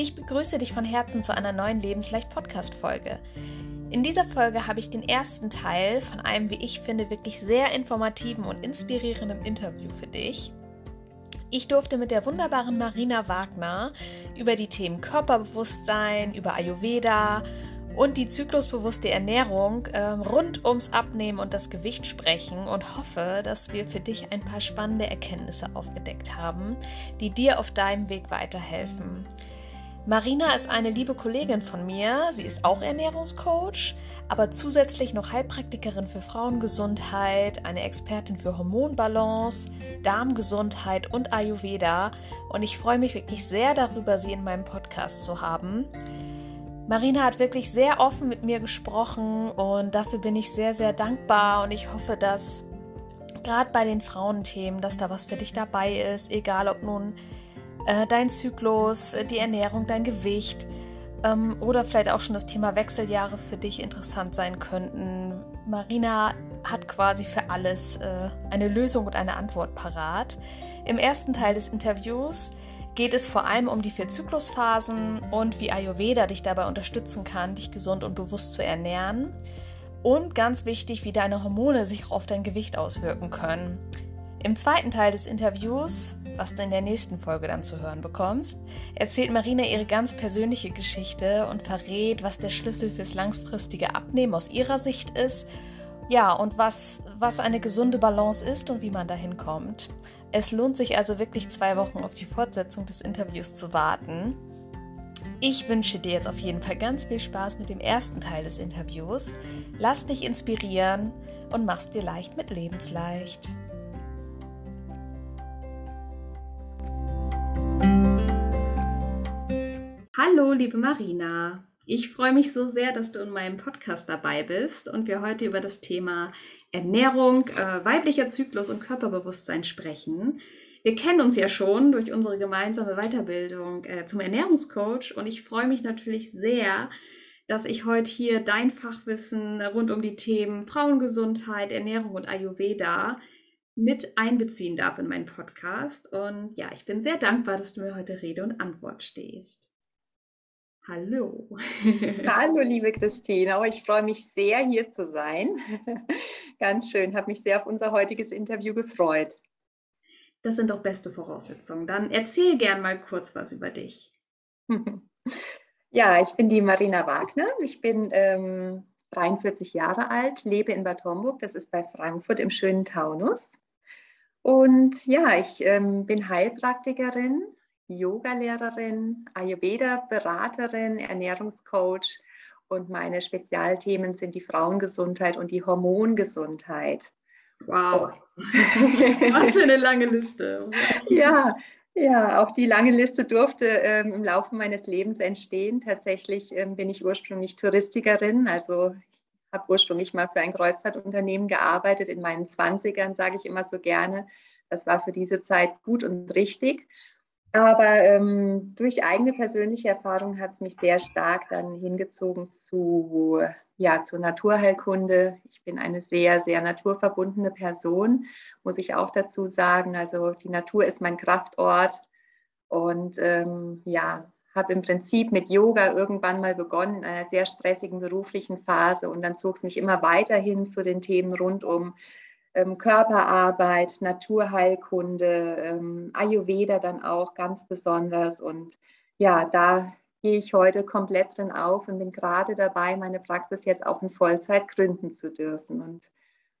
Ich begrüße dich von Herzen zu einer neuen Lebensleicht-Podcast-Folge. In dieser Folge habe ich den ersten Teil von einem, wie ich finde, wirklich sehr informativen und inspirierenden Interview für dich. Ich durfte mit der wunderbaren Marina Wagner über die Themen Körperbewusstsein, über Ayurveda und die zyklusbewusste Ernährung äh, rund ums Abnehmen und das Gewicht sprechen und hoffe, dass wir für dich ein paar spannende Erkenntnisse aufgedeckt haben, die dir auf deinem Weg weiterhelfen. Marina ist eine liebe Kollegin von mir. Sie ist auch Ernährungscoach, aber zusätzlich noch Heilpraktikerin für Frauengesundheit, eine Expertin für Hormonbalance, Darmgesundheit und Ayurveda. Und ich freue mich wirklich sehr darüber, sie in meinem Podcast zu haben. Marina hat wirklich sehr offen mit mir gesprochen und dafür bin ich sehr, sehr dankbar und ich hoffe, dass gerade bei den Frauenthemen, dass da was für dich dabei ist, egal ob nun äh, dein Zyklus, äh, die Ernährung, dein Gewicht ähm, oder vielleicht auch schon das Thema Wechseljahre für dich interessant sein könnten. Marina hat quasi für alles äh, eine Lösung und eine Antwort parat. Im ersten Teil des Interviews geht es vor allem um die vier Zyklusphasen und wie Ayurveda dich dabei unterstützen kann, dich gesund und bewusst zu ernähren. Und ganz wichtig, wie deine Hormone sich auf dein Gewicht auswirken können. Im zweiten Teil des Interviews, was du in der nächsten Folge dann zu hören bekommst, erzählt Marina ihre ganz persönliche Geschichte und verrät, was der Schlüssel fürs langfristige Abnehmen aus ihrer Sicht ist. Ja, und was, was eine gesunde Balance ist und wie man dahin kommt. Es lohnt sich also wirklich zwei Wochen auf die Fortsetzung des Interviews zu warten. Ich wünsche dir jetzt auf jeden Fall ganz viel Spaß mit dem ersten Teil des Interviews. Lass dich inspirieren und mach's dir leicht mit Lebensleicht. Hallo, liebe Marina. Ich freue mich so sehr, dass du in meinem Podcast dabei bist und wir heute über das Thema Ernährung, äh, weiblicher Zyklus und Körperbewusstsein sprechen. Wir kennen uns ja schon durch unsere gemeinsame Weiterbildung äh, zum Ernährungscoach und ich freue mich natürlich sehr, dass ich heute hier dein Fachwissen rund um die Themen Frauengesundheit, Ernährung und Ayurveda mit einbeziehen darf in meinen Podcast. Und ja, ich bin sehr dankbar, dass du mir heute Rede und Antwort stehst. Hallo. Hallo, liebe Christine. Oh, ich freue mich sehr, hier zu sein. Ganz schön, habe mich sehr auf unser heutiges Interview gefreut. Das sind doch beste Voraussetzungen. Dann erzähl gern mal kurz was über dich. Ja, ich bin die Marina Wagner. Ich bin ähm, 43 Jahre alt, lebe in Bad Homburg, das ist bei Frankfurt im schönen Taunus. Und ja, ich ähm, bin Heilpraktikerin, Yoga-Lehrerin, Ayurveda-Beraterin, Ernährungscoach und meine Spezialthemen sind die Frauengesundheit und die Hormongesundheit. Wow, was für eine lange Liste. ja, ja, auch die lange Liste durfte ähm, im Laufe meines Lebens entstehen. Tatsächlich ähm, bin ich ursprünglich Touristikerin, also ich habe ursprünglich mal für ein Kreuzfahrtunternehmen gearbeitet in meinen 20ern, sage ich immer so gerne. Das war für diese Zeit gut und richtig. Aber ähm, durch eigene persönliche Erfahrung hat es mich sehr stark dann hingezogen zu, ja, zur Naturheilkunde. Ich bin eine sehr, sehr naturverbundene Person, muss ich auch dazu sagen. Also die Natur ist mein Kraftort und ähm, ja, habe im Prinzip mit Yoga irgendwann mal begonnen in einer sehr stressigen beruflichen Phase und dann zog es mich immer weiterhin zu den Themen rund um Körperarbeit, Naturheilkunde, ähm, Ayurveda dann auch ganz besonders. Und ja, da gehe ich heute komplett drin auf und bin gerade dabei, meine Praxis jetzt auch in Vollzeit gründen zu dürfen. Und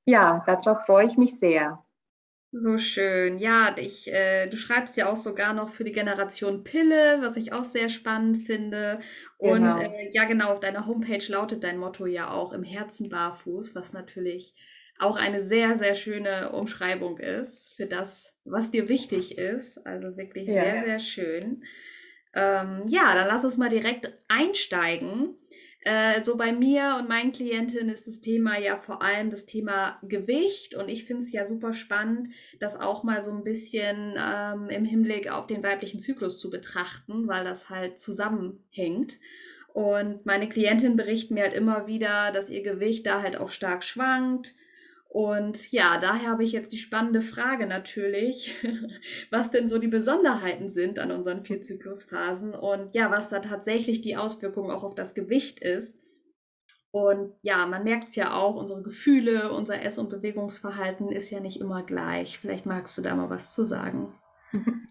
ja, darauf freue ich mich sehr. So schön. Ja, ich, äh, du schreibst ja auch sogar noch für die Generation Pille, was ich auch sehr spannend finde. Und genau. äh, ja, genau, auf deiner Homepage lautet dein Motto ja auch im Herzen barfuß, was natürlich auch eine sehr, sehr schöne Umschreibung ist für das, was dir wichtig ist. Also wirklich ja. sehr, sehr schön. Ähm, ja, dann lass uns mal direkt einsteigen. Äh, so bei mir und meinen Klientinnen ist das Thema ja vor allem das Thema Gewicht und ich finde es ja super spannend, das auch mal so ein bisschen ähm, im Hinblick auf den weiblichen Zyklus zu betrachten, weil das halt zusammenhängt. Und meine Klientinnen berichten mir halt immer wieder, dass ihr Gewicht da halt auch stark schwankt Und ja, daher habe ich jetzt die spannende Frage natürlich, was denn so die Besonderheiten sind an unseren vier Zyklusphasen und ja, was da tatsächlich die Auswirkung auch auf das Gewicht ist. Und ja, man merkt es ja auch, unsere Gefühle, unser Ess- und Bewegungsverhalten ist ja nicht immer gleich. Vielleicht magst du da mal was zu sagen.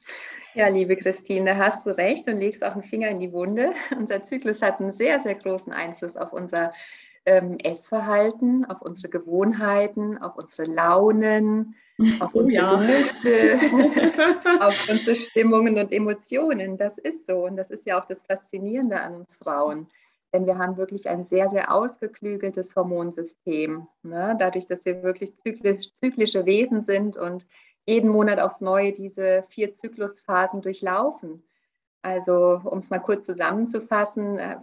Ja, liebe Christine, da hast du recht und legst auch einen Finger in die Wunde. Unser Zyklus hat einen sehr, sehr großen Einfluss auf unser ähm, Essverhalten, auf unsere Gewohnheiten, auf unsere Launen, auf oh, unsere ja. Gelüste, auf unsere Stimmungen und Emotionen. Das ist so und das ist ja auch das Faszinierende an uns Frauen. Denn wir haben wirklich ein sehr, sehr ausgeklügeltes Hormonsystem. Ne? Dadurch, dass wir wirklich zyklisch, zyklische Wesen sind und jeden Monat aufs Neue diese vier Zyklusphasen durchlaufen. Also, um es mal kurz zusammenzufassen, äh,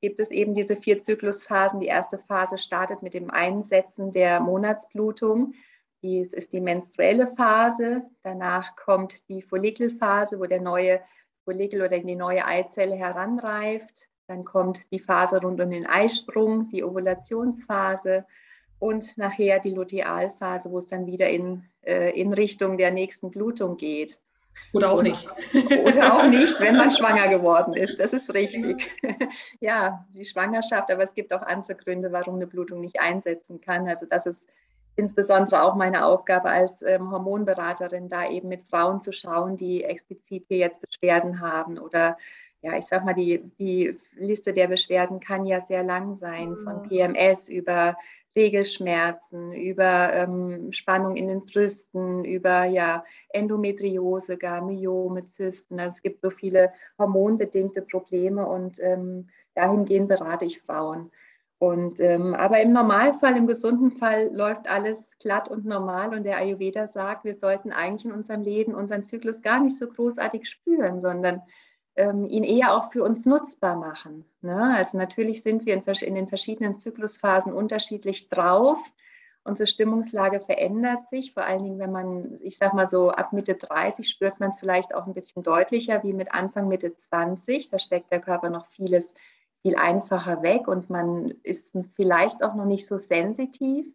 gibt es eben diese vier Zyklusphasen. Die erste Phase startet mit dem Einsetzen der Monatsblutung. Dies ist die menstruelle Phase. Danach kommt die Follikelphase, wo der neue Follikel oder die neue Eizelle heranreift. Dann kommt die Phase rund um den Eisprung, die Ovulationsphase und nachher die Lutealphase, wo es dann wieder in, äh, in Richtung der nächsten Blutung geht. Oder auch nicht. Oder auch nicht, wenn man schwanger geworden ist. Das ist richtig. Ja, die Schwangerschaft, aber es gibt auch andere Gründe, warum eine Blutung nicht einsetzen kann. Also das ist insbesondere auch meine Aufgabe als ähm, Hormonberaterin, da eben mit Frauen zu schauen, die explizit hier jetzt Beschwerden haben oder ja, ich sag mal, die, die Liste der Beschwerden kann ja sehr lang sein, von mhm. PMS über Regelschmerzen, über ähm, Spannung in den Brüsten, über ja, Endometriose, gar Myome, Zysten. Also es gibt so viele hormonbedingte Probleme und ähm, dahingehend berate ich Frauen. Und, ähm, aber im Normalfall, im gesunden Fall läuft alles glatt und normal und der Ayurveda sagt, wir sollten eigentlich in unserem Leben unseren Zyklus gar nicht so großartig spüren, sondern ähm, ihn eher auch für uns nutzbar machen. Ne? Also natürlich sind wir in, in, den verschiedenen Zyklusphasen unterschiedlich drauf. Unsere Stimmungslage verändert sich, vor allen Dingen, wenn man, ich sag mal so, ab Mitte 30 spürt man es vielleicht auch ein bisschen deutlicher wie mit Anfang, Mitte 20. Da steckt der Körper noch vieles viel einfacher weg und man ist vielleicht auch noch nicht so sensitiv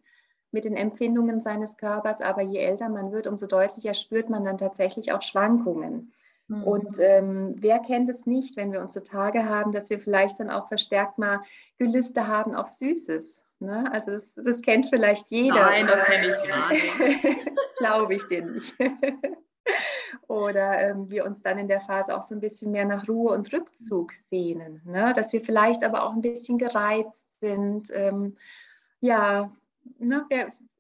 mit den Empfindungen seines Körpers, aber je älter man wird, umso deutlicher spürt man dann tatsächlich auch Schwankungen. Mhm. Und ähm, wer kennt es nicht, wenn wir unsere Tage haben, dass wir vielleicht dann auch verstärkt mal Gelüste haben auf Süßes. Ne? Also das, das, kennt vielleicht jeder. Nein, das kenne ich gar nicht. das glaube ich dir nicht. Oder ähm, wir uns dann in der Phase auch so ein bisschen mehr nach Ruhe und Rückzug sehnen. Ne? Dass wir vielleicht aber auch ein bisschen gereizt sind. Ähm, ja, ne?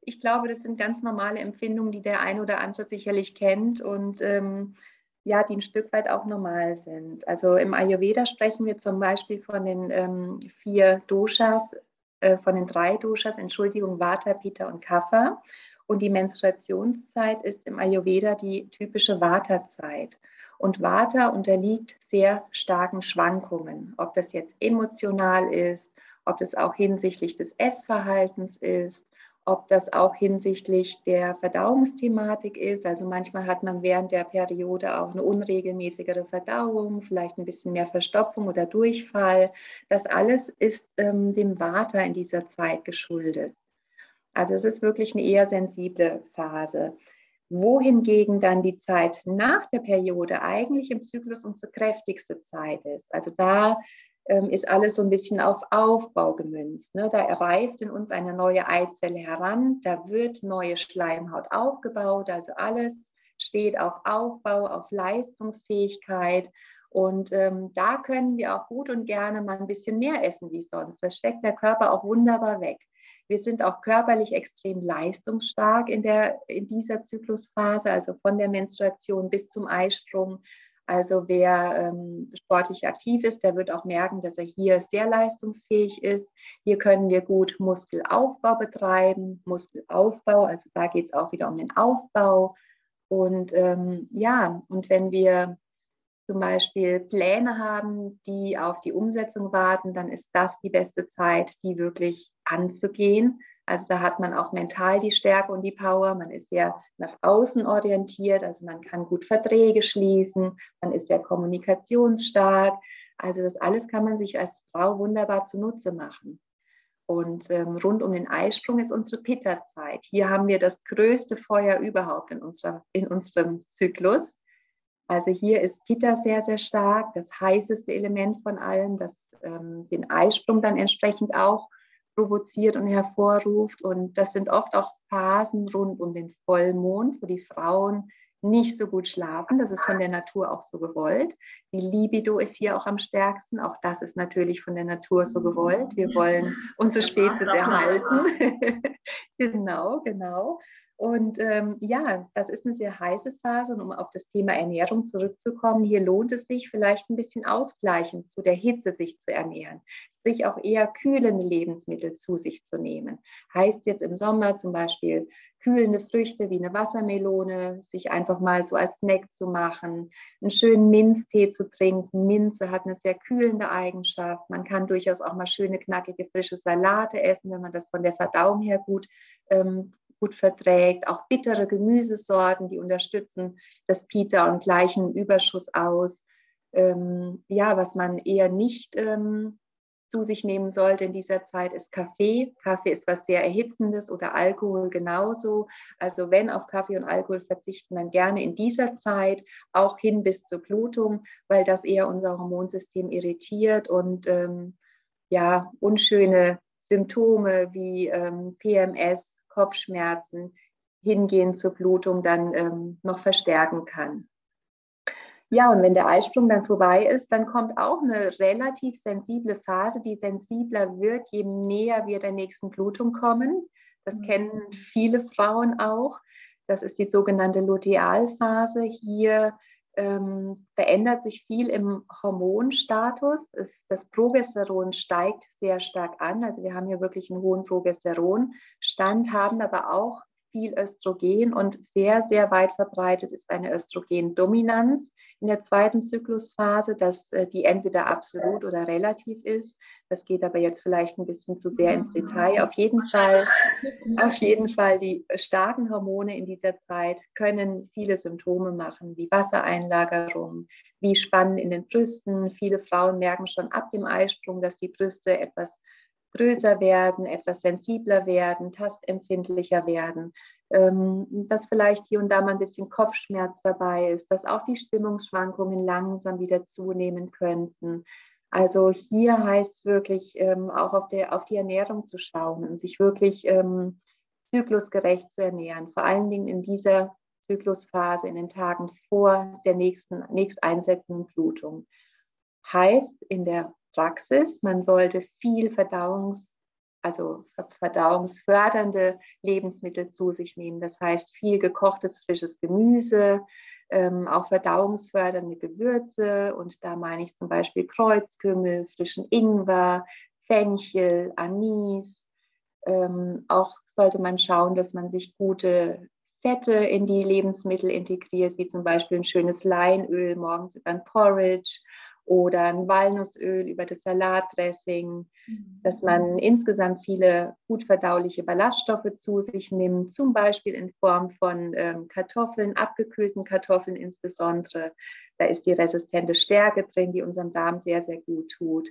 ich glaube, das sind ganz normale Empfindungen, die der ein oder andere sicherlich kennt. Und ähm, ja, die ein Stück weit auch normal sind. Also im Ayurveda sprechen wir zum Beispiel von den ähm, vier Doshas, äh, von den drei Doshas, Entschuldigung, Vata, Pitta und Kapha. Und die Menstruationszeit ist im Ayurveda die typische Vata-Zeit. Und Vata unterliegt sehr starken Schwankungen, ob das jetzt emotional ist, ob das auch hinsichtlich des Essverhaltens ist, ob das auch hinsichtlich der Verdauungsthematik ist. Also manchmal hat man während der Periode auch eine unregelmäßigere Verdauung, vielleicht ein bisschen mehr Verstopfung oder Durchfall. Das alles ist ähm, dem Vata in dieser Zeit geschuldet. Also es ist wirklich eine eher sensible Phase. Wohingegen dann die Zeit nach der Periode eigentlich im Zyklus unsere kräftigste Zeit ist. Also da ist alles so ein bisschen auf Aufbau gemünzt. Ne? Da reift in uns eine neue Eizelle heran, da wird neue Schleimhaut aufgebaut, also alles steht auf Aufbau, auf Leistungsfähigkeit. Und ähm, da können wir auch gut und gerne mal ein bisschen mehr essen wie sonst. Das steckt der Körper auch wunderbar weg. Wir sind auch körperlich extrem leistungsstark in, der, in dieser Zyklusphase, also von der Menstruation bis zum Eisprung also wer ähm, sportlich aktiv ist, der wird auch merken, dass er hier sehr leistungsfähig ist. Hier können wir gut Muskelaufbau betreiben, Muskelaufbau, also da geht es auch wieder um den Aufbau. Und ähm, ja, und wenn wir zum Beispiel Pläne haben, die auf die Umsetzung warten, dann ist das die beste Zeit, die wirklich anzugehen also da hat man auch mental die Stärke und die Power. Man ist sehr nach außen orientiert, also man kann gut Verträge schließen, man ist sehr kommunikationsstark. Also das alles kann man sich als Frau wunderbar zunutze machen. Und ähm, rund um den Eisprung ist unsere Pitta-Zeit. Hier haben wir das größte Feuer überhaupt in, unserer, in unserem Zyklus. Also hier ist Pitta sehr, sehr stark, das heißeste Element von allen, das ähm, den Eisprung dann entsprechend auch provoziert und hervorruft. Und das sind oft auch Phasen rund um den Vollmond, wo die Frauen nicht so gut schlafen. Das ist von der Natur auch so gewollt. Die Libido ist hier auch am stärksten. Auch das ist natürlich von der Natur so gewollt. Wir wollen unsere Spezies erhalten. genau, genau. Und ähm, ja, das ist eine sehr heiße Phase. Und um auf das Thema Ernährung zurückzukommen, hier lohnt es sich vielleicht ein bisschen ausgleichend zu der Hitze sich zu ernähren, sich auch eher kühlende Lebensmittel zu sich zu nehmen. Heißt jetzt im Sommer zum Beispiel kühlende Früchte wie eine Wassermelone, sich einfach mal so als Snack zu machen, einen schönen Minztee zu trinken. Minze hat eine sehr kühlende Eigenschaft. Man kann durchaus auch mal schöne, knackige, frische Salate essen, wenn man das von der Verdauung her gut ähm, gut verträgt. Auch bittere Gemüsesorten, die unterstützen das Pita und gleichen Überschuss aus. Ähm, ja, was man eher nicht ähm, zu sich nehmen sollte in dieser Zeit, ist Kaffee. Kaffee ist was sehr Erhitzendes oder Alkohol genauso. Also wenn auf Kaffee und Alkohol verzichten, dann gerne in dieser Zeit auch hin bis zur Blutung, weil das eher unser Hormonsystem irritiert und ähm, ja, unschöne Symptome wie ähm, PMS, Kopfschmerzen hingehen zur Blutung dann ähm, noch verstärken kann. Ja, und wenn der Eisprung dann vorbei ist, dann kommt auch eine relativ sensible Phase, die sensibler wird, je näher wir der nächsten Blutung kommen. Das mhm. kennen viele Frauen auch. Das ist die sogenannte Lutealphase. Hier ähm, verändert sich viel im Hormonstatus. Es, das Progesteron steigt sehr stark an. Also wir haben hier wirklich einen hohen Progesteronstand, haben aber auch viel Östrogen und sehr, sehr weit verbreitet ist eine Östrogendominanz in der zweiten Zyklusphase, dass äh, die entweder absolut oder relativ ist. Das geht aber jetzt vielleicht ein bisschen zu sehr ins Detail. Auf jeden Fall, auf jeden Fall die starken Hormone in dieser Zeit können viele Symptome machen, wie Wassereinlagerung, wie Spannen in den Brüsten. Viele Frauen merken schon ab dem Eisprung, dass die Brüste etwas größer werden, etwas sensibler werden, tastempfindlicher werden, dass vielleicht hier und da mal ein bisschen Kopfschmerz dabei ist, dass auch die Stimmungsschwankungen langsam wieder zunehmen könnten. Also hier heißt es wirklich ähm, auch auf, der, auf die Ernährung zu schauen und sich wirklich ähm, zyklusgerecht zu ernähren, vor allen Dingen in dieser Zyklusphase, in den Tagen vor der nächsten, nächst einsetzenden Blutung. Heißt in der Praxis. Man sollte viel Verdauungs, also verdauungsfördernde Lebensmittel zu sich nehmen. Das heißt viel gekochtes frisches Gemüse, ähm, auch verdauungsfördernde Gewürze. Und da meine ich zum Beispiel Kreuzkümmel, frischen Ingwer, Fenchel, Anis. Ähm, auch sollte man schauen, dass man sich gute Fette in die Lebensmittel integriert, wie zum Beispiel ein schönes Leinöl morgens über ein Porridge oder ein Walnussöl über das Salatdressing, mhm. dass man insgesamt viele gut verdauliche Ballaststoffe zu sich nimmt, zum Beispiel in Form von ähm, Kartoffeln, abgekühlten Kartoffeln insbesondere. Da ist die resistente Stärke drin, die unserem Darm sehr, sehr gut tut.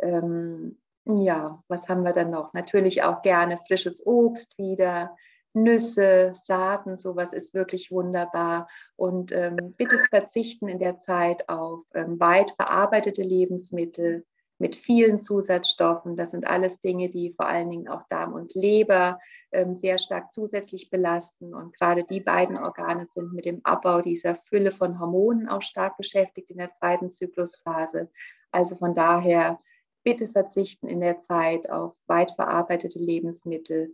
Ähm, ja, was haben wir dann noch? Natürlich auch gerne frisches Obst wieder, Nüsse, Saaten, sowas ist wirklich wunderbar. Und ähm, bitte verzichten in der Zeit auf ähm, weit verarbeitete Lebensmittel mit vielen Zusatzstoffen. Das sind alles Dinge, die vor allen Dingen auch Darm und Leber ähm, sehr stark zusätzlich belasten. Und gerade die beiden Organe sind mit dem Abbau dieser Fülle von Hormonen auch stark beschäftigt in der zweiten Zyklusphase. Also von daher bitte verzichten in der Zeit auf weit verarbeitete Lebensmittel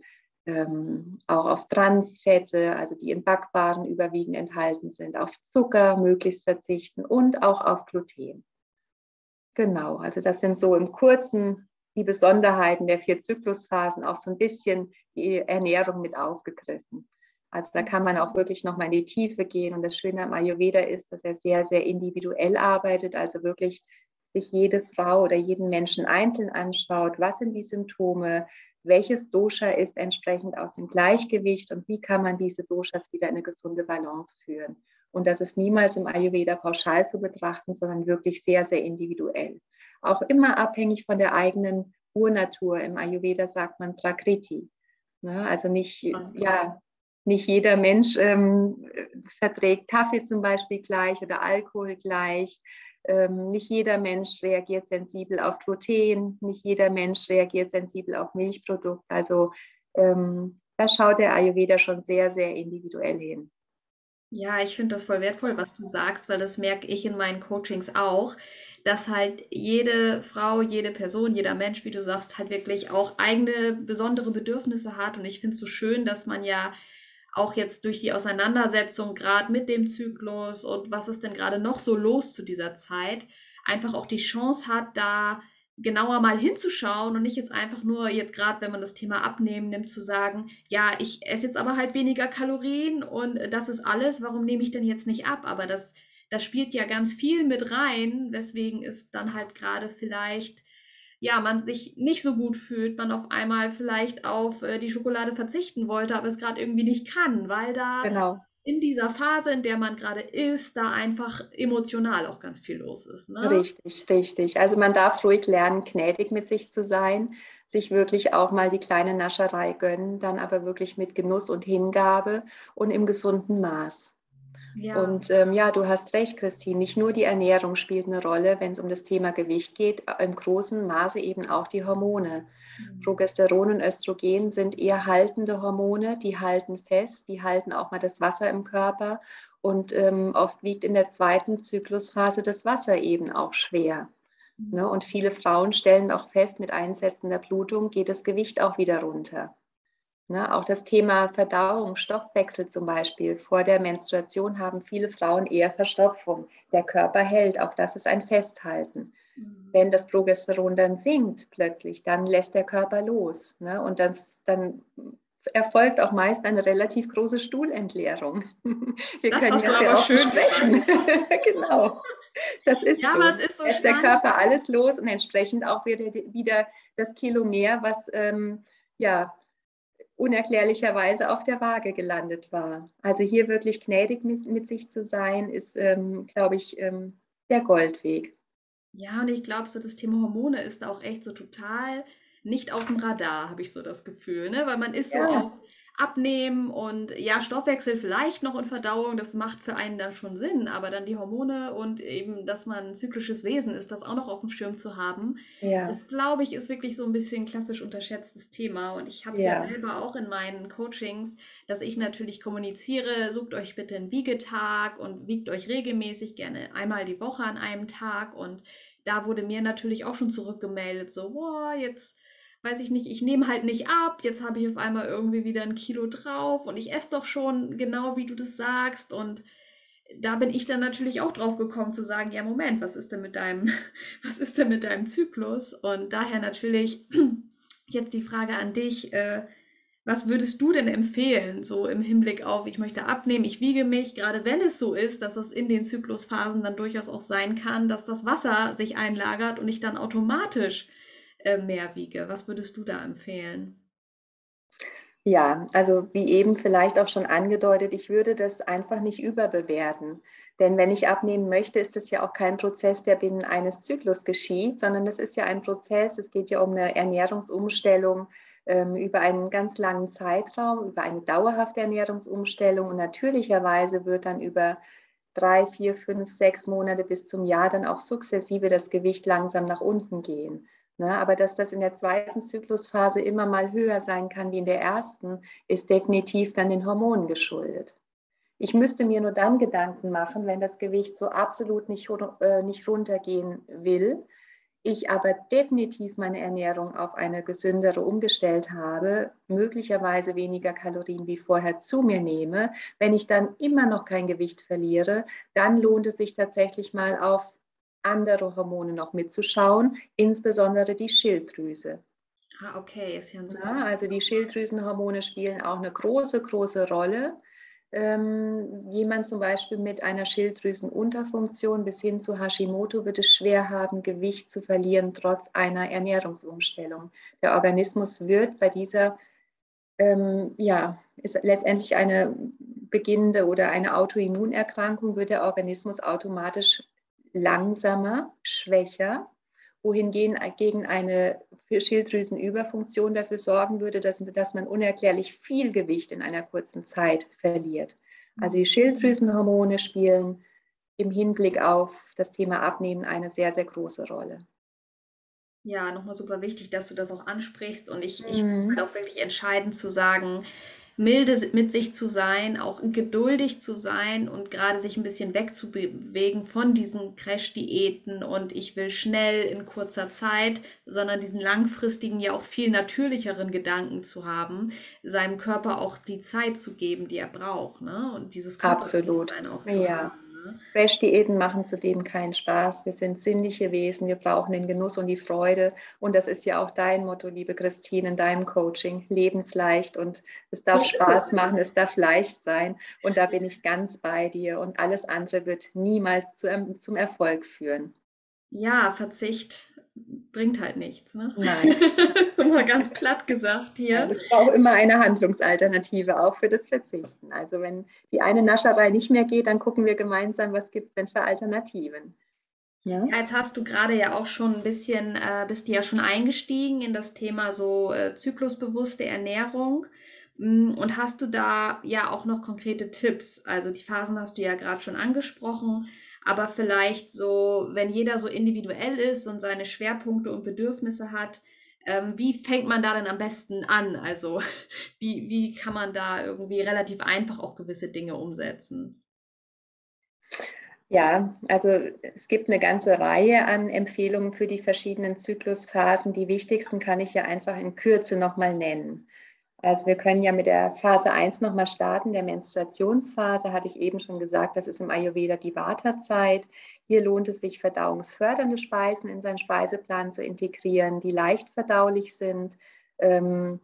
ähm, auch auf Transfette, also die in Backwaren überwiegend enthalten sind, auf Zucker möglichst verzichten und auch auf Gluten. Genau, also das sind so im kurzen die Besonderheiten der vier Zyklusphasen, auch so ein bisschen die Ernährung mit aufgegriffen. Also da kann man auch wirklich nochmal in die Tiefe gehen. Und das Schöne am Ayurveda ist, dass er sehr, sehr individuell arbeitet, also wirklich sich jede Frau oder jeden Menschen einzeln anschaut, was sind die Symptome, welches Dosha ist entsprechend aus dem Gleichgewicht und wie kann man diese Doshas wieder in eine gesunde Balance führen. Und das ist niemals im Ayurveda pauschal zu betrachten, sondern wirklich sehr, sehr individuell. Auch immer abhängig von der eigenen Urnatur. Im Ayurveda sagt man Prakriti. Ne? Also nicht, ja, nicht jeder Mensch ähm, verträgt Kaffee zum Beispiel gleich oder Alkohol gleich. Ähm, nicht jeder Mensch reagiert sensibel auf Gluten, nicht jeder Mensch reagiert sensibel auf Milchprodukte. Also ähm, da schaut der Ayurveda schon sehr, sehr individuell hin. Ja, ich finde das voll wertvoll, was du sagst, weil das merke ich in meinen Coachings auch, dass halt jede Frau, jede Person, jeder Mensch, wie du sagst, halt wirklich auch eigene besondere Bedürfnisse hat. Und ich finde es so schön, dass man ja auch jetzt durch die Auseinandersetzung gerade mit dem Zyklus und was ist denn gerade noch so los zu dieser Zeit, einfach auch die Chance hat, da genauer mal hinzuschauen und nicht jetzt einfach nur jetzt gerade, wenn man das Thema Abnehmen nimmt, zu sagen, ja, ich esse jetzt aber halt weniger Kalorien und das ist alles, warum nehme ich denn jetzt nicht ab? Aber das, das spielt ja ganz viel mit rein, weswegen ist dann halt gerade vielleicht ja, man sich nicht so gut fühlt, man auf einmal vielleicht auf äh, die Schokolade verzichten wollte, aber es gerade irgendwie nicht kann, weil da genau. in dieser Phase, in der man gerade ist, da einfach emotional auch ganz viel los ist. Ne? Richtig, richtig. Also man darf ruhig lernen, gnädig mit sich zu sein, sich wirklich auch mal die kleine Nascherei gönnen, dann aber wirklich mit Genuss und Hingabe und im gesunden Maß. Ja. Und ähm, ja, du hast recht, Christine. Nicht nur die Ernährung spielt eine Rolle, wenn es um das Thema Gewicht geht, äh, im großen Maße eben auch die Hormone. Mhm. Progesteron und Östrogen sind eher haltende Hormone, die halten fest, die halten auch mal das Wasser im Körper. Und ähm, oft wiegt in der zweiten Zyklusphase das Wasser eben auch schwer. Mhm. Ne? Und viele Frauen stellen auch fest, mit Einsetzen der Blutung geht das Gewicht auch wieder runter. Ne, auch das Thema Verdauung, Stoffwechsel zum Beispiel. Vor der Menstruation haben viele Frauen eher Verstopfung. Der Körper hält, auch das ist ein Festhalten. Mhm. Wenn das Progesteron dann sinkt plötzlich, dann lässt der Körper los. Ne, und das, dann erfolgt auch meist eine relativ große Stuhlentleerung. Wir das können hast das ja auch schön sprechen. genau. Das ist ja, so. Es ist so lässt der Körper alles los und entsprechend auch wieder, wieder das Kilo mehr, was ähm, ja, unerklärlicherweise auf der Waage gelandet war. Also hier wirklich gnädig mit, mit sich zu sein, ist, ähm, glaube ich, ähm, der Goldweg. Ja, und ich glaube, so das Thema Hormone ist auch echt so total nicht auf dem Radar, habe ich so das Gefühl, ne? Weil man ist ja. so auf Abnehmen und ja, Stoffwechsel vielleicht noch und Verdauung, das macht für einen dann schon Sinn, aber dann die Hormone und eben, dass man ein zyklisches Wesen ist, das auch noch auf dem Schirm zu haben, ja. das glaube ich, ist wirklich so ein bisschen klassisch unterschätztes Thema und ich habe es ja. ja. selber auch in meinen Coachings, dass ich natürlich kommuniziere, sucht euch bitte einen Wiegetag und wiegt euch regelmäßig gerne einmal die Woche an einem Tag und da wurde mir natürlich auch schon zurückgemeldet, so, boah, jetzt weiß ich nicht, ich nehme halt nicht ab, jetzt habe ich auf einmal irgendwie wieder ein Kilo drauf und ich esse doch schon genau wie du das sagst und da bin ich dann natürlich auch drauf gekommen zu sagen, ja Moment, was ist denn mit deinem, was ist denn mit deinem Zyklus? Und daher natürlich jetzt die Frage an dich, äh, was würdest du denn empfehlen, so im Hinblick auf, ich möchte abnehmen, ich wiege mich, gerade wenn es so ist, dass es in den Zyklusphasen dann durchaus auch sein kann, dass das Wasser sich einlagert und ich dann automatisch äh, mehr wiege. Was würdest du da empfehlen? Ja, also wie eben vielleicht auch schon angedeutet, ich würde das einfach nicht überbewerten. Denn wenn ich abnehmen möchte, ist das ja auch kein Prozess, der binnen eines Zyklus geschieht, sondern das ist ja ein Prozess, es geht ja um eine Ernährungsumstellung ähm, über einen ganz langen Zeitraum, über eine dauerhafte Ernährungsumstellung und natürlicherweise wird dann über drei, vier, fünf, sechs Monate bis zum Jahr dann auch sukzessive das Gewicht langsam nach unten gehen. Ne, aber dass das in der zweiten Zyklusphase immer mal höher sein kann wie in der ersten, ist definitiv dann den Hormonen geschuldet. Ich müsste mir nur dann Gedanken machen, wenn das Gewicht so absolut nicht, äh, nicht runtergehen will, ich aber definitiv meine Ernährung auf eine gesündere umgestellt habe, möglicherweise weniger Kalorien wie vorher zu mir nehme, wenn ich dann immer noch kein Gewicht verliere, dann lohnt es sich tatsächlich mal auf andere Hormone noch mitzuschauen, insbesondere die Schilddrüse. Ah, okay, ist ja, ja Also die Schilddrüsenhormone spielen auch eine große, große Rolle. Ähm, jemand zum Beispiel mit einer Schilddrüsenunterfunktion bis hin zu Hashimoto wird es schwer haben, Gewicht zu verlieren, trotz einer Ernährungsumstellung. Der Organismus wird bei dieser, ähm, ja, ist letztendlich eine beginnende oder eine Autoimmunerkrankung, wird der Organismus automatisch langsamer, schwächer wohingegen eine Schilddrüsenüberfunktion dafür sorgen würde, dass, dass man unerklärlich viel Gewicht in einer kurzen Zeit verliert. Also die Schilddrüsenhormone spielen im Hinblick auf das Thema Abnehmen eine sehr, sehr große Rolle. Ja, nochmal super wichtig, dass du das auch ansprichst. Und ich, ich mhm. finde auch wirklich entscheidend zu sagen, milde mit sich zu sein, auch geduldig zu sein und gerade sich ein bisschen wegzubewegen von diesen Crash-Diäten und ich will schnell in kurzer Zeit, sondern diesen langfristigen, ja auch viel natürlicheren Gedanken zu haben, seinem Körper auch die Zeit zu geben, die er braucht. Ne? Und dieses Körperbewusstsein auch zu ja. haben. Crash-Diäten machen zudem keinen Spaß. Wir sind sinnliche Wesen, wir brauchen den Genuss und die Freude. Und das ist ja auch dein Motto, liebe Christine, in deinem Coaching. Lebensleicht und es darf Spaß machen, es darf leicht sein. Und da bin ich ganz bei dir. Und alles andere wird niemals zu, zum Erfolg führen. Ja, Verzicht bringt halt nichts. Ne? Nein. Mal ganz platt gesagt hier. es braucht immer eine Handlungsalternative, auch für das Verzichten. Also wenn die eine Nascherei nicht mehr geht, dann gucken wir gemeinsam, was gibt es denn für Alternativen. Ja. ja. jetzt hast du gerade ja auch schon ein bisschen, äh, bist du ja schon eingestiegen in das Thema so äh, zyklusbewusste Ernährung. Mm, und hast du da ja auch noch konkrete Tipps? Also die Phasen hast du ja gerade schon angesprochen aber vielleicht so, wenn jeder so individuell ist und seine Schwerpunkte und Bedürfnisse hat, ähm, wie fängt man da denn am besten an? Also wie, wie kann man da irgendwie relativ einfach auch gewisse Dinge umsetzen? Ja, also es gibt eine ganze Reihe an Empfehlungen für die verschiedenen Zyklusphasen. Die wichtigsten kann ich ja einfach in Kürze nochmal nennen. Also wir können ja mit der Phase 1 nochmal starten, der Menstruationsphase, hatte ich eben schon gesagt, das ist im Ayurveda die Vata-Zeit. Hier lohnt es sich, verdauungsfördernde Speisen in seinen Speiseplan zu integrieren, die leicht verdaulich sind. Ähm,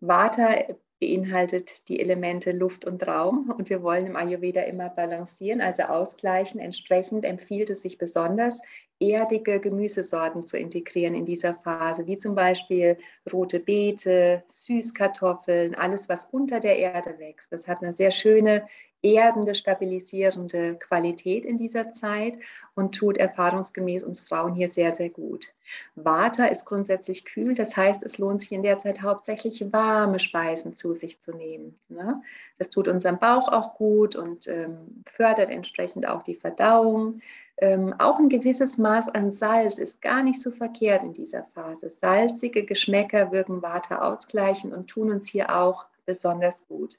Vata beinhaltet die Elemente Luft und Raum und wir wollen im Ayurveda immer balancieren, also ausgleichen. Entsprechend empfiehlt es sich besonders, erdige Gemüsesorten zu integrieren in dieser Phase, wie zum Beispiel rote Beete, Süßkartoffeln, alles, was unter der Erde wächst. Das hat eine sehr schöne erdende, stabilisierende Qualität in dieser Zeit und tut erfahrungsgemäß uns Frauen hier sehr, sehr gut. Vata ist grundsätzlich kühl, das heißt, es lohnt sich in der Zeit hauptsächlich warme Speisen zu sich zu nehmen. Ne? Das tut unserem Bauch auch gut und ähm, fördert entsprechend auch die Verdauung. Ähm, auch ein gewisses Maß an Salz ist gar nicht so verkehrt in dieser Phase. Salzige Geschmäcker wirken Vata ausgleichen und tun uns hier auch besonders gut.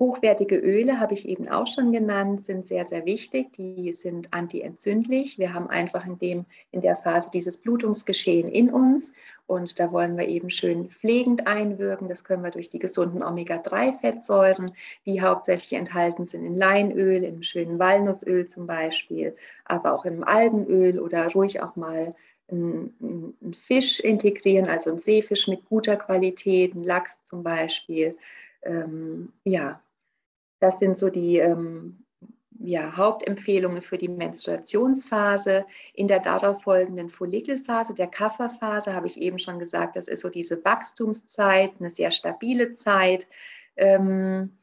Hochwertige Öle habe ich eben auch schon genannt, sind sehr, sehr wichtig. Die sind antientzündlich. Wir haben einfach in, dem, in der Phase dieses Blutungsgeschehen in uns und da wollen wir eben schön pflegend einwirken. Das können wir durch die gesunden Omega-3-Fettsäuren, die hauptsächlich enthalten sind in Leinöl, im schönen Walnussöl zum Beispiel, aber auch im Algenöl oder ruhig auch mal einen Fisch integrieren, also einen Seefisch mit guter Qualität, einen Lachs zum Beispiel. Ähm, ja, das sind so die ähm, ja, Hauptempfehlungen für die Menstruationsphase. In der darauffolgenden Follikelphase, der Kafferphase, habe ich eben schon gesagt, das ist so diese Wachstumszeit, eine sehr stabile Zeit. Ähm,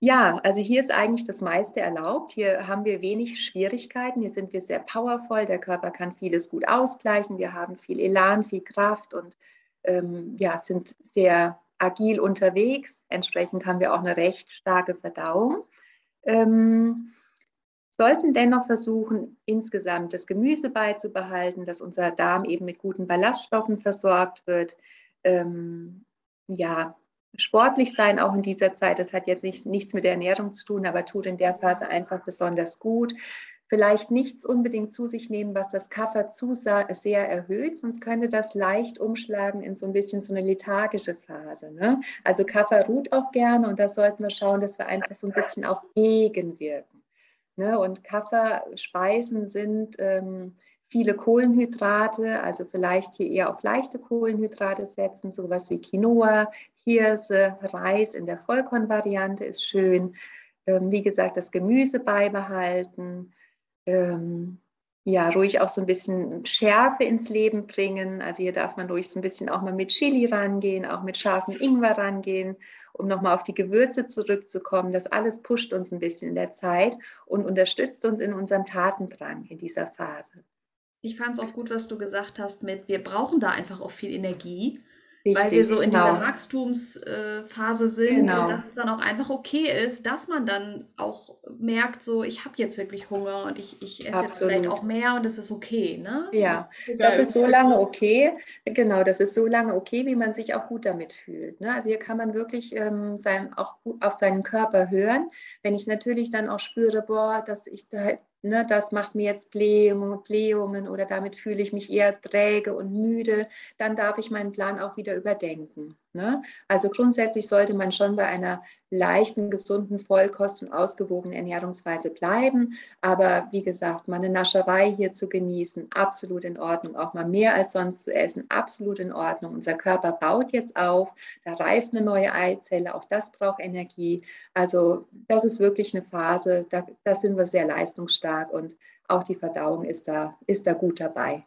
ja, also hier ist eigentlich das meiste erlaubt. Hier haben wir wenig Schwierigkeiten. Hier sind wir sehr powervoll. Der Körper kann vieles gut ausgleichen. Wir haben viel Elan, viel Kraft und ähm, ja, sind sehr agil unterwegs. Entsprechend haben wir auch eine recht starke Verdauung. Ähm, sollten dennoch versuchen, insgesamt das Gemüse beizubehalten, dass unser Darm eben mit guten Ballaststoffen versorgt wird. Ähm, ja, sportlich sein auch in dieser Zeit. Das hat jetzt nicht, nichts mit der Ernährung zu tun, aber tut in der Phase einfach besonders gut vielleicht nichts unbedingt zu sich nehmen, was das Kaffer zu sehr erhöht, sonst könnte das leicht umschlagen in so ein bisschen so eine lethargische Phase. Ne? Also Kaffer ruht auch gerne und da sollten wir schauen, dass wir einfach so ein bisschen auch gegenwirken. Ne? Und Kafferspeisen sind ähm, viele Kohlenhydrate, also vielleicht hier eher auf leichte Kohlenhydrate setzen, sowas wie Quinoa, Hirse, Reis in der Vollkornvariante ist schön. Ähm, wie gesagt, das Gemüse beibehalten ähm, ja, ruhig auch so ein bisschen Schärfe ins Leben bringen. Also hier darf man ruhig so ein bisschen auch mal mit Chili rangehen, auch mit scharfem Ingwer rangehen, um nochmal auf die Gewürze zurückzukommen. Das alles pusht uns ein bisschen in der Zeit und unterstützt uns in unserem Tatendrang in dieser Phase. Ich fand es auch gut, was du gesagt hast mit, wir brauchen da einfach auch viel Energie. Richtig, weil wir so in genau. dieser Wachstumsphase sind genau. und dass es dann auch einfach okay ist, dass man dann auch merkt, so ich habe jetzt wirklich Hunger und ich, ich esse jetzt vielleicht auch mehr und das ist okay, ne? Ja, das ist so lange okay, genau, das ist so lange okay, wie man sich auch gut damit fühlt. Ne? Also hier kann man wirklich ähm, sein, auch auf seinen Körper hören. Wenn ich natürlich dann auch spüre, boah, dass ich da ne, das macht mir jetzt Blähungen, Blähungen oder damit fühle ich mich eher träge und müde, dann darf ich meinen Plan auch wieder überdenken. Ne? Also grundsätzlich sollte man schon bei einer leichten, gesunden Vollkost- und ausgewogenen Ernährungsweise bleiben. Aber wie gesagt, mal eine Nascherei hier zu genießen, absolut in Ordnung. Auch mal mehr als sonst zu essen, absolut in Ordnung. Unser Körper baut jetzt auf, da reift eine neue Eizelle, auch das braucht Energie. Also das ist wirklich eine Phase, da, da sind wir sehr leistungsstark und auch die Verdauung ist da, ist da gut dabei.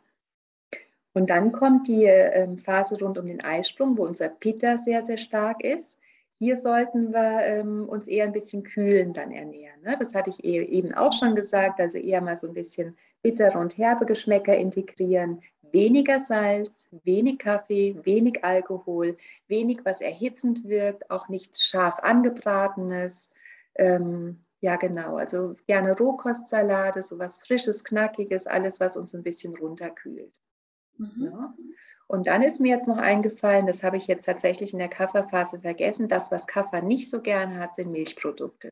Und dann kommt die ähm, Phase rund um den Eisprung, wo unser Pitta sehr, sehr stark ist. Hier sollten wir ähm, uns eher ein bisschen kühlen dann ernähren. Ne? Das hatte ich e eben auch schon gesagt, also eher mal so ein bisschen bittere und herbe Geschmäcker integrieren, weniger Salz, wenig Kaffee, wenig Alkohol, wenig, was erhitzend wirkt, auch nichts scharf angebratenes. Ähm, ja, genau, also gerne Rohkostsalate, sowas Frisches, Knackiges, alles, was uns ein bisschen runterkühlt. Mhm. Ja. Und dann ist mir jetzt noch eingefallen, das habe ich jetzt tatsächlich in der Kafferphase vergessen, das, was Kaffer nicht so gern hat, sind Milchprodukte.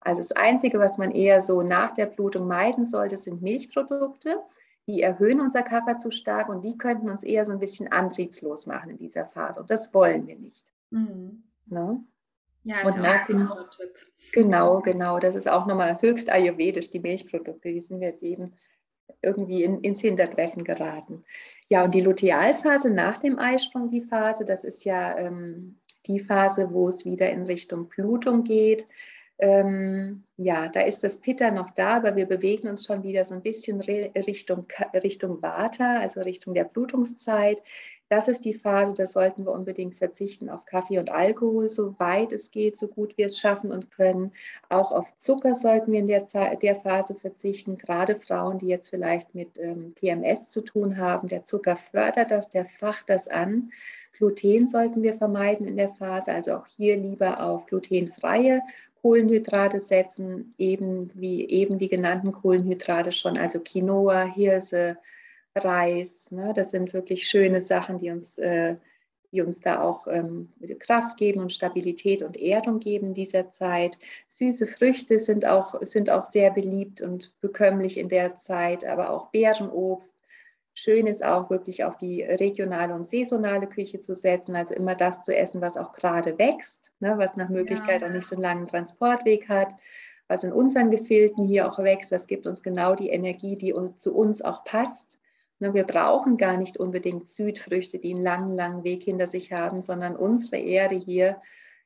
Also das Einzige, was man eher so nach der Blutung meiden sollte, sind Milchprodukte. Die erhöhen unser Kaffer zu stark und die könnten uns eher so ein bisschen antriebslos machen in dieser Phase. Und das wollen wir nicht. Mhm. Ne? Ja, ist und auch ein Tipp. Genau, genau. Das ist auch nochmal höchst ayurvedisch, die Milchprodukte. Die sind wir jetzt eben irgendwie in, ins Hintertreffen geraten. Ja, und die Lutealphase nach dem Eisprung, die Phase, das ist ja ähm, die Phase, wo es wieder in Richtung Blutung geht. Ähm, ja, da ist das Pitta noch da, aber wir bewegen uns schon wieder so ein bisschen Richtung, Richtung Vata, also Richtung der Blutungszeit. Das ist die Phase, da sollten wir unbedingt verzichten auf Kaffee und Alkohol, soweit es geht, so gut wir es schaffen und können. Auch auf Zucker sollten wir in der, Zeit, der Phase verzichten, gerade Frauen, die jetzt vielleicht mit ähm, PMS zu tun haben. Der Zucker fördert das, der facht das an. Gluten sollten wir vermeiden in der Phase, also auch hier lieber auf glutenfreie Kohlenhydrate setzen, eben wie eben die genannten Kohlenhydrate schon, also Quinoa, Hirse, Reis. Ne? Das sind wirklich schöne Sachen, die uns, äh, die uns da auch ähm, Kraft geben und Stabilität und Erdung geben in dieser Zeit. Süße Früchte sind auch, sind auch sehr beliebt und bekömmlich in der Zeit, aber auch Beerenobst. Schön ist auch wirklich auf die regionale und saisonale Küche zu setzen, also immer das zu essen, was auch gerade wächst, ne, was nach Möglichkeit ja. auch nicht so einen langen Transportweg hat, was in unseren Gefilden hier auch wächst. Das gibt uns genau die Energie, die uns, zu uns auch passt. Wir brauchen gar nicht unbedingt Südfrüchte, die einen langen, langen Weg hinter sich haben, sondern unsere Erde hier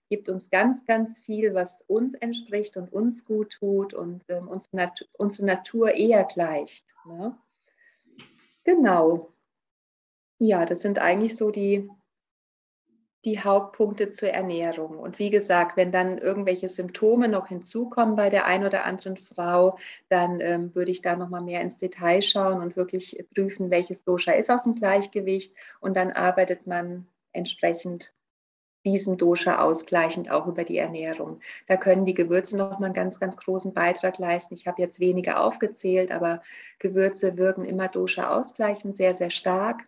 gibt uns ganz, ganz viel, was uns entspricht und uns gut tut und ähm, unsere, Natur, unsere Natur eher gleicht. Ne? Genau. Ja, das sind eigentlich so die, die Hauptpunkte zur Ernährung. Und wie gesagt, wenn dann irgendwelche Symptome noch hinzukommen bei der einen oder anderen Frau, dann ähm, würde ich da nochmal mehr ins Detail schauen und wirklich prüfen, welches Dosha ist aus dem Gleichgewicht. Und dann arbeitet man entsprechend diesem Dosha ausgleichend auch über die Ernährung. Da können die Gewürze nochmal einen ganz, ganz großen Beitrag leisten. Ich habe jetzt weniger aufgezählt, aber Gewürze wirken immer Dosha ausgleichend sehr, sehr stark.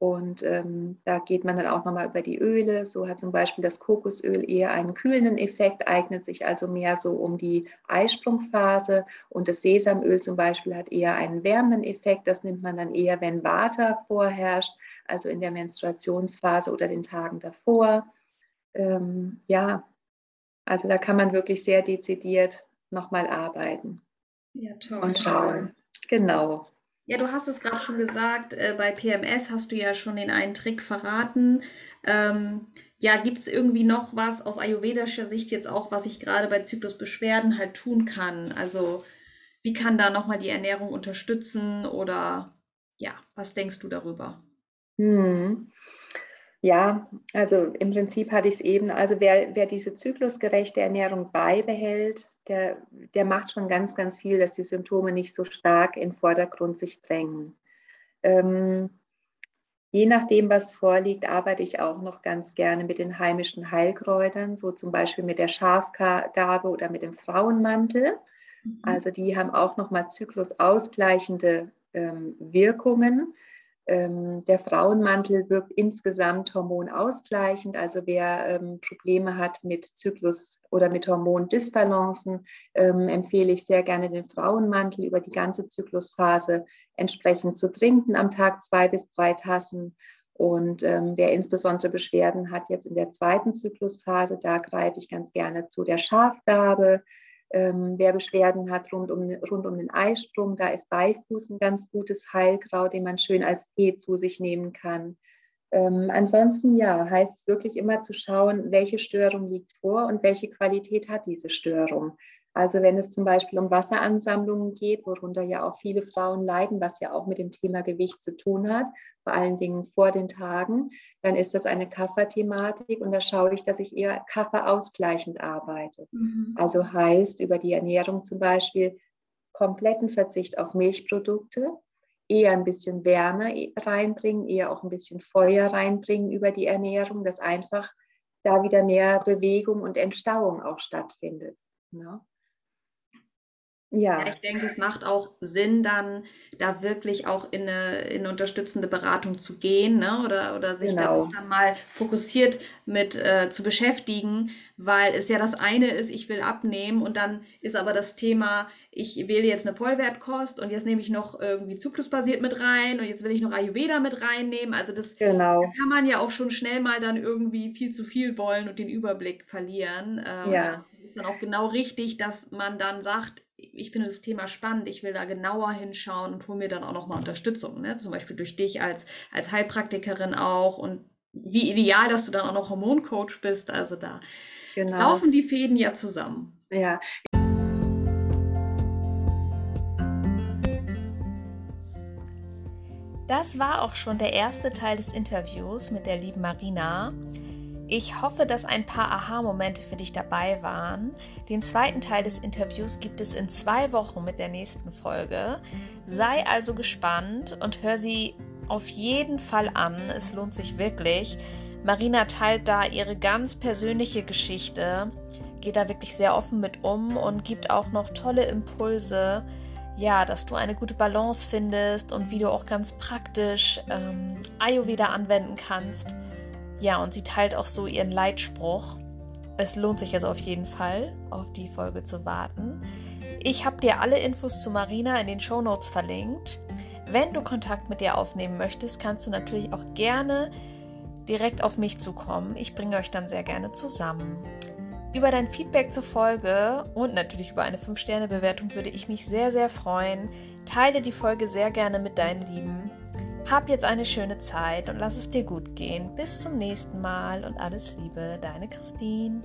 Und ähm, da geht man dann auch nochmal über die Öle. So hat zum Beispiel das Kokosöl eher einen kühlenden Effekt, eignet sich also mehr so um die Eisprungphase. Und das Sesamöl zum Beispiel hat eher einen wärmenden Effekt. Das nimmt man dann eher, wenn Vata vorherrscht, also in der Menstruationsphase oder den Tagen davor. Ähm, ja, also da kann man wirklich sehr dezidiert nochmal arbeiten. Ja, toll. Und schauen. Genau. Ja, du hast es gerade schon gesagt, äh, bei PMS hast du ja schon den einen Trick verraten. Ähm, ja, gibt es irgendwie noch was aus ayurvedischer Sicht jetzt auch, was ich gerade bei Zyklusbeschwerden halt tun kann? Also wie kann da nochmal die Ernährung unterstützen oder ja, was denkst du darüber? Hm. Ja, also im Prinzip hatte ich es eben, also wer, wer diese zyklusgerechte Ernährung beibehält, der, der macht schon ganz, ganz viel, dass die Symptome nicht so stark in den Vordergrund sich drängen. Ähm, je nachdem, was vorliegt, arbeite ich auch noch ganz gerne mit den heimischen Heilkräutern, so zum Beispiel mit der Schafgabe oder mit dem Frauenmantel. Mhm. Also die haben auch nochmal zyklusausgleichende ähm, Wirkungen. Ähm, der Frauenmantel wirkt insgesamt hormonausgleichend. Also wer ähm, Probleme hat mit Zyklus oder mit Hormondisbalancen, ähm, empfehle ich sehr gerne den Frauenmantel über die ganze Zyklusphase entsprechend zu trinken, am Tag zwei bis drei Tassen. Und ähm, wer insbesondere Beschwerden hat jetzt in der zweiten Zyklusphase, da greife ich ganz gerne zu der Schafgabe, ähm, wer Beschwerden hat rund um, rund um den Eisprung, da ist Beifuß ein ganz gutes Heilkraut, den man schön als Tee zu sich nehmen kann. Ähm, ansonsten ja, heißt es wirklich immer zu schauen, welche Störung liegt vor und welche Qualität hat diese Störung. Also wenn es zum Beispiel um Wasseransammlungen geht, worunter ja auch viele Frauen leiden, was ja auch mit dem Thema Gewicht zu tun hat, vor allen Dingen vor den Tagen, dann ist das eine Kafferthematik und da schaue ich, dass ich eher kafferausgleichend arbeite. Mhm. Also heißt über die Ernährung zum Beispiel kompletten Verzicht auf Milchprodukte, eher ein bisschen Wärme reinbringen, eher auch ein bisschen Feuer reinbringen über die Ernährung, dass einfach da wieder mehr Bewegung und Entstauung auch stattfindet. Ja. Ja. ja. ich denke, es macht auch Sinn, dann da wirklich auch in eine, in eine unterstützende Beratung zu gehen ne? oder, oder sich genau. da auch dann mal fokussiert mit äh, zu beschäftigen, weil es ja das eine ist, ich will abnehmen und dann ist aber das Thema, ich wähle jetzt eine Vollwertkost und jetzt nehme ich noch irgendwie zyklusbasiert mit rein und jetzt will ich noch Ayurveda mit reinnehmen. Also das genau. kann man ja auch schon schnell mal dann irgendwie viel zu viel wollen und den Überblick verlieren. Ähm, ja. Ist dann auch genau richtig, dass man dann sagt, ich finde das Thema spannend, ich will da genauer hinschauen und hole mir dann auch nochmal Unterstützung, ne? zum Beispiel durch dich als, als Heilpraktikerin auch und wie ideal, dass du dann auch noch Hormoncoach bist, also da genau. laufen die Fäden ja zusammen. Ja. Das war auch schon der erste Teil des Interviews mit der lieben Marina. Ich hoffe, dass ein paar Aha-Momente für dich dabei waren. Den zweiten Teil des Interviews gibt es in zwei Wochen mit der nächsten Folge. Sei also gespannt und hör sie auf jeden Fall an. Es lohnt sich wirklich. Marina teilt da ihre ganz persönliche Geschichte, geht da wirklich sehr offen mit um und gibt auch noch tolle Impulse. Ja, dass du eine gute Balance findest und wie du auch ganz praktisch ähm, Ayurveda anwenden kannst ja, und sie teilt auch so ihren Leitspruch. Es lohnt sich also auf jeden Fall, auf die Folge zu warten. Ich habe dir alle Infos zu Marina in den Show Notes verlinkt. Wenn du Kontakt mit ihr aufnehmen möchtest, kannst du natürlich auch gerne direkt auf mich zukommen. Ich bringe euch dann sehr gerne zusammen. Über dein Feedback zur Folge und natürlich über eine 5-Sterne-Bewertung würde ich mich sehr, sehr freuen. Teile die Folge sehr gerne mit deinen Lieben. Hab jetzt eine schöne Zeit und lass es dir gut gehen. Bis zum nächsten Mal und alles Liebe, deine Christine.